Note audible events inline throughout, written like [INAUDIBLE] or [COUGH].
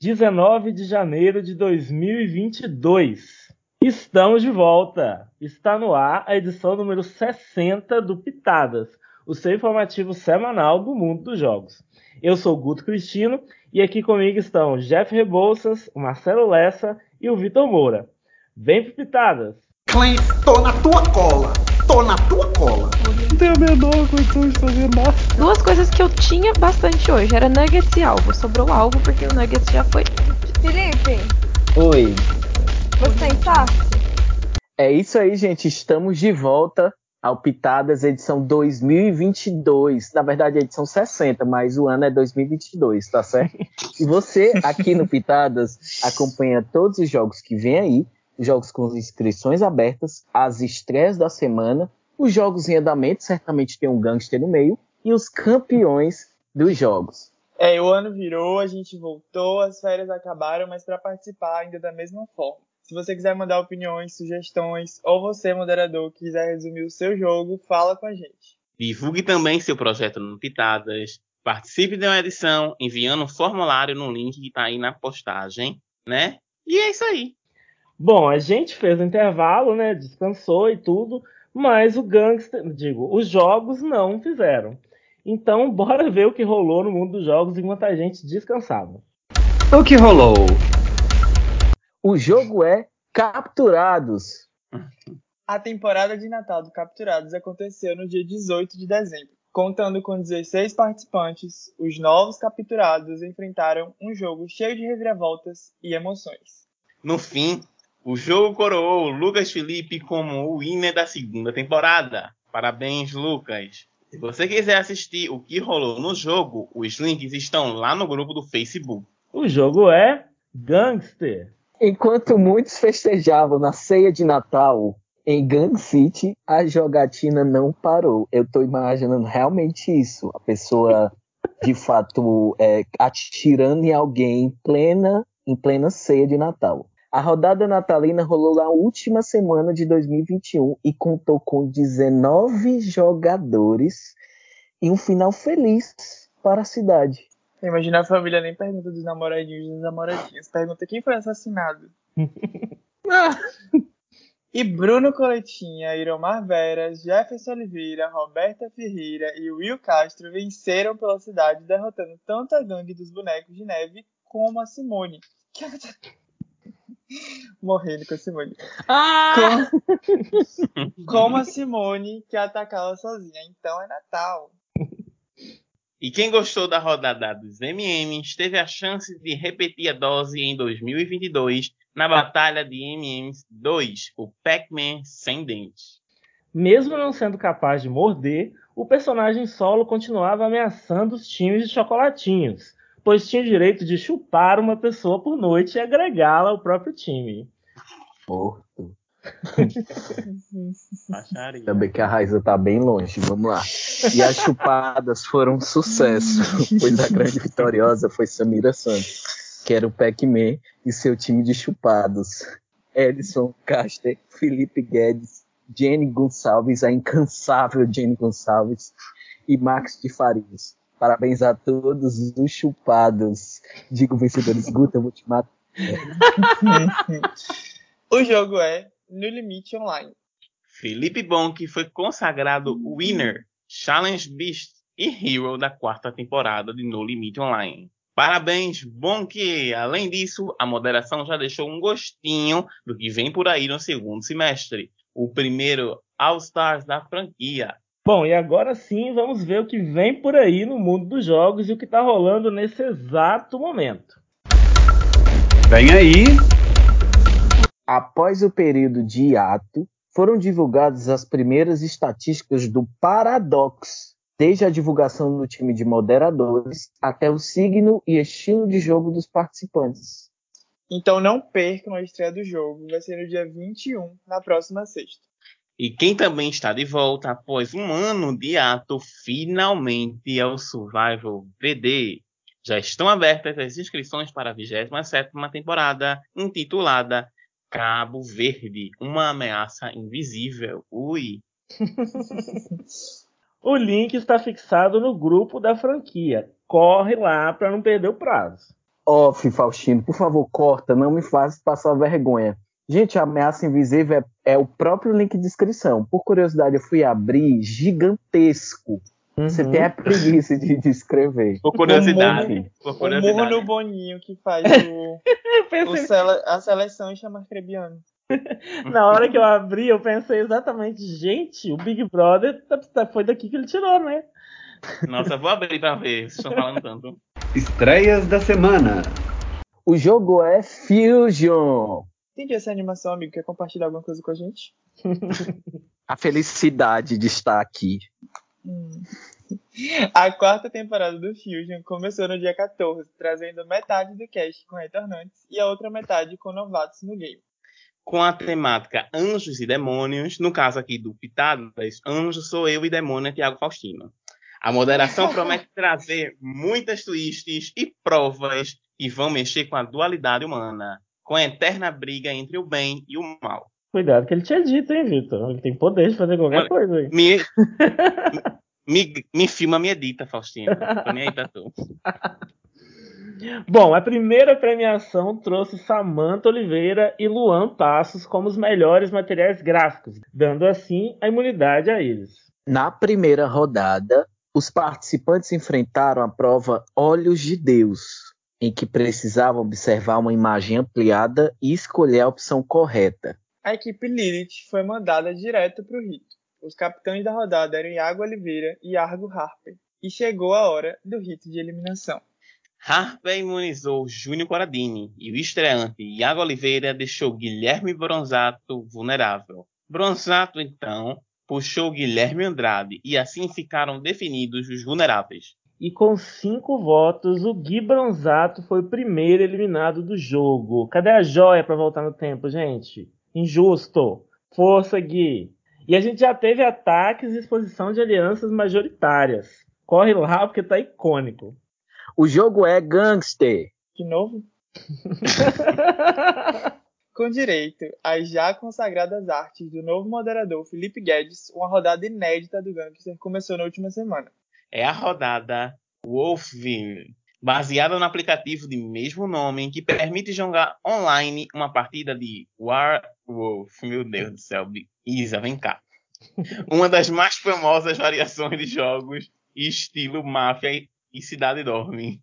19 de janeiro de 2022. Estamos de volta. Está no ar a edição número 60 do Pitadas, o seu informativo semanal do mundo dos jogos. Eu sou o Guto Cristino e aqui comigo estão Jeff Rebouças, o Marcelo Lessa e o Vitor Moura. Vem pro Pitadas! Clint, tô na tua cola! Tô na tua cola! Não tenho a menor condição de fazer nada. Duas coisas que eu tinha bastante hoje era nuggets e alvo. Sobrou alvo porque o nuggets já foi. Felipe, Oi. você sentasse? É isso aí, gente. Estamos de volta ao Pitadas edição 2022. Na verdade, é edição 60, mas o ano é 2022, tá certo? E você, aqui no Pitadas, acompanha todos os jogos que vem aí, jogos com as inscrições abertas, as estreias da semana, os jogos em andamento, certamente tem um gangster no meio, e os campeões dos jogos. É, o ano virou, a gente voltou, as férias acabaram, mas para participar ainda da mesma forma. Se você quiser mandar opiniões, sugestões, ou você, moderador, quiser resumir o seu jogo, fala com a gente. Divulgue também seu projeto no Pitadas. Participe de uma edição enviando um formulário no link que está aí na postagem, né? E é isso aí. Bom, a gente fez o intervalo, né? Descansou e tudo, mas o gangster, digo, os jogos não fizeram. Então, [LAUGHS] bora ver o que rolou no mundo dos jogos enquanto a gente descansava. O que rolou? O jogo é Capturados. A temporada de Natal do Capturados aconteceu no dia 18 de dezembro. Contando com 16 participantes, os novos capturados enfrentaram um jogo cheio de reviravoltas e emoções. No fim, o jogo coroou o Lucas Felipe como o winner da segunda temporada. Parabéns, Lucas. Se você quiser assistir o que rolou no jogo, os links estão lá no grupo do Facebook. O jogo é Gangster. Enquanto muitos festejavam na ceia de Natal em Gang City, a jogatina não parou. Eu tô imaginando realmente isso. A pessoa, de fato, é, atirando em alguém em plena, em plena ceia de Natal. A rodada natalina rolou na última semana de 2021 e contou com 19 jogadores e um final feliz para a cidade. Imagina a família nem pergunta dos namoradinhos e das namoradinhas. Pergunta quem foi assassinado. [LAUGHS] e Bruno Coletinha, Iromar Veras, Jefferson Oliveira, Roberta Ferreira e Will Castro venceram pela cidade, derrotando tanto a gangue dos bonecos de neve como a Simone. Que Morrendo com a Simone. Com... [LAUGHS] como a Simone que atacava sozinha. Então é Natal. E quem gostou da rodada dos MMs teve a chance de repetir a dose em 2022 na batalha de MMs 2, o Pac-Man sem dentes. Mesmo não sendo capaz de morder, o personagem solo continuava ameaçando os times de chocolatinhos, pois tinha o direito de chupar uma pessoa por noite e agregá-la ao próprio time. [LAUGHS] Baixaria. Também que a Raiza tá bem longe, vamos lá. E as chupadas foram um sucesso, [LAUGHS] pois a grande vitoriosa foi Samira Santos, que era o Pac-Man e seu time de chupados. Edson Caster, Felipe Guedes, Jenny Gonçalves, a incansável Jenny Gonçalves e Max de Farias. Parabéns a todos os chupados. Digo vencedores, Guta, eu vou te matar. [LAUGHS] O jogo é No Limite Online. Felipe Bonk foi consagrado winner, Challenge Beast e Hero da quarta temporada de No Limite Online. Parabéns, Bonk! Além disso, a moderação já deixou um gostinho do que vem por aí no segundo semestre. O primeiro All Stars da franquia. Bom, e agora sim vamos ver o que vem por aí no mundo dos jogos e o que está rolando nesse exato momento. Vem aí. Após o período de hiato, foram divulgadas as primeiras estatísticas do Paradox, desde a divulgação do time de moderadores até o signo e estilo de jogo dos participantes. Então não percam a estreia do jogo, vai ser no dia 21, na próxima sexta. E quem também está de volta após um ano de ato, finalmente é o Survival VD. Já estão abertas as inscrições para a 27ª temporada, intitulada Cabo Verde, uma ameaça invisível. Ui! [LAUGHS] O link está fixado no grupo da franquia. Corre lá para não perder o prazo. Off, Faustino, por favor, corta, não me faça passar vergonha. Gente, a ameaça invisível é, é o próprio link de descrição. Por curiosidade, eu fui abrir gigantesco. Você Uhum. tem a preguiça de, de escrever. Por curiosidade. Enfim. Por O Morro no curiosidade. Boninho que faz [LAUGHS] o, o sele- a seleção chama Crebiano. [LAUGHS] na hora que eu abri, eu pensei exatamente, gente, o Big Brother tá- tá- foi daqui que ele tirou, né? Nossa, vou abrir pra ver. Vocês estão falando tanto. Estreias da semana. O jogo é Fusion. Entendi essa animação, amigo. Quer compartilhar alguma coisa com a gente? [LAUGHS] A felicidade de estar aqui. Hum. A quarta temporada do Fusion começou no dia 14, trazendo metade do cast com retornantes e a outra metade com novatos no game. Com a temática Anjos e Demônios, no caso aqui do Pitadas, Anjo sou eu e Demônio é Tiago Faustino. A moderação [LAUGHS] promete trazer muitas twists e provas que vão mexer com a dualidade humana, com a eterna briga entre o bem e o mal. Cuidado que ele tinha dito, hein, Vitor? Ele tem poder de fazer qualquer Olha- coisa aí. Me, [LAUGHS] me, me filma, me edita, Faustino. Tô nem aí pra tu. [LAUGHS] Bom, a primeira premiação trouxe Samantha Oliveira e Luan Passos como os melhores materiais gráficos, dando assim a imunidade a eles. Na primeira rodada, os participantes enfrentaram a prova Olhos de Deus, em que precisavam observar uma imagem ampliada e escolher a opção correta. A equipe Lilith foi mandada direto para o rito. Os capitães da rodada eram Iago Oliveira e Argo Harper. E chegou a hora do rito de eliminação. Harper imunizou Júnior Coradini e o estreante Iago Oliveira deixou Guilherme Bronzato vulnerável. Bronzato, então, puxou Guilherme Andrade e assim ficaram definidos os vulneráveis. E com cinco votos, o Gui Bronzato foi o primeiro eliminado do jogo. Cadê a joia pra voltar no tempo, gente? Injusto. Força, Gui. E a gente já teve ataques e exposição de alianças majoritárias. Corre lá porque tá icônico. O jogo é Gangster. De novo? [LAUGHS] Com direito às já consagradas artes do novo moderador Felipe Guedes, uma rodada inédita do Gangster começou na última semana. É a rodada Wolfville, baseada no aplicativo de mesmo nome que permite jogar online uma partida de Warwolf. Meu Deus do céu, Isa, vem cá. [LAUGHS] Uma das mais famosas variações de jogos estilo máfia e cidade dorme.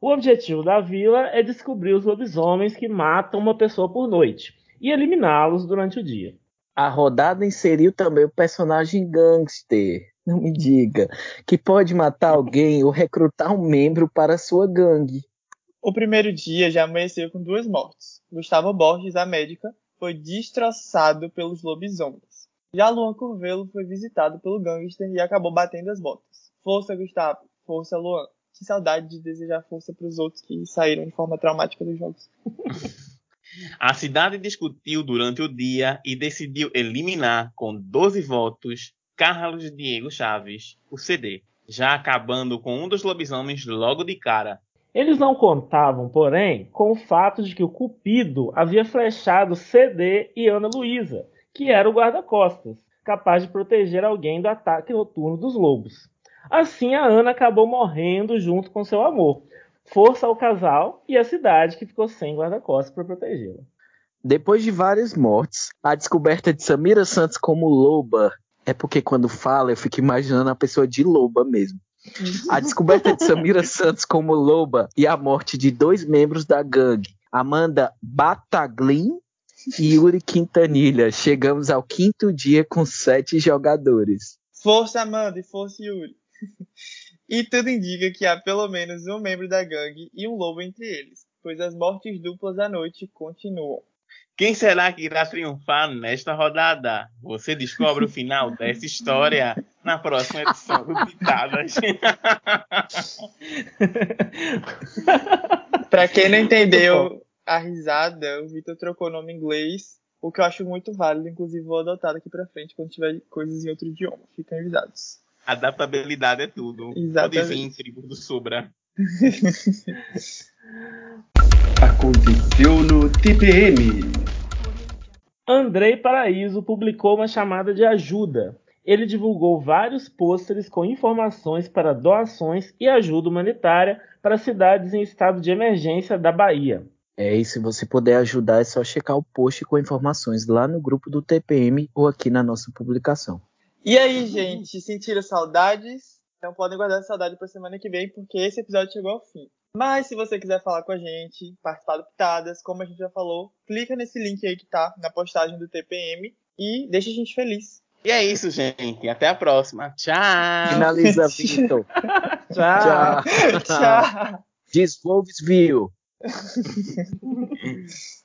O objetivo da vila é descobrir os lobisomens que matam uma pessoa por noite e eliminá-los durante o dia. A rodada inseriu também o personagem Gangster. Não me diga. Que pode matar alguém ou recrutar um membro para sua gangue. O primeiro dia já amanheceu com duas mortes. Gustavo Borges, a médica, foi destroçado pelos lobisomens. Já Luan Curvelo foi visitado pelo gangster e acabou batendo as botas. Força, Gustavo. Força, Luan. Que saudade de desejar força para os outros que saíram de forma traumática dos jogos. [LAUGHS] A cidade discutiu durante o dia e decidiu eliminar, com 12 votos, Carlos Diego Chaves, o CD, já acabando com um dos lobisomens logo de cara. Eles não contavam, porém, com o fato de que o Cupido havia flechado CD e Ana Luísa, que era o guarda-costas, capaz de proteger alguém do ataque noturno dos lobos. Assim, a Ana acabou morrendo junto com seu amor. Força ao casal e à cidade que ficou sem guarda-costas para protegê-la. Depois de várias mortes, a descoberta de Samira Santos como loba. É porque quando fala eu fico imaginando a pessoa de loba mesmo. A descoberta de [LAUGHS] Samira Santos como loba e a morte de dois membros da gangue, Amanda Bataglin e Yuri Quintanilha. Chegamos ao quinto dia com sete jogadores. Força, Amanda e força, Yuri. [LAUGHS] e tudo indica que há pelo menos um membro da gangue e um lobo entre eles, pois as mortes duplas à noite continuam. Quem será que irá triunfar nesta rodada? Você descobre o final [LAUGHS] dessa história na próxima edição do Pitadas. [LAUGHS] Pra quem não entendeu a risada, o Vitor trocou o nome em inglês, o que eu acho muito válido, inclusive vou adotar daqui pra frente quando tiver coisas em outro idioma. Fiquem avisados. Adaptabilidade é tudo. Exatamente. Pode vir, tribo do Sobra. [LAUGHS] Aconteceu no TPM. Andrei Paraíso publicou uma chamada de ajuda. ele divulgou vários pôsteres com informações para doações e ajuda humanitária para cidades em estado de emergência da Bahia. É, e se você puder ajudar, é só checar o post com informações lá no grupo do TPM ou aqui na nossa publicação. E aí, gente, sentiram saudades? Então podem guardar saudade para semana que vem, porque esse episódio chegou ao fim. Mas se você quiser falar com a gente, participar do Pitadas, como a gente já falou, clica nesse link aí que tá na postagem do TPM e deixa a gente feliz. E é isso, gente. Até a próxima. Tchau. Finaliza, [LAUGHS] Vitor. Tchau. Tchau. Tchau. Disvolves viu. [LAUGHS]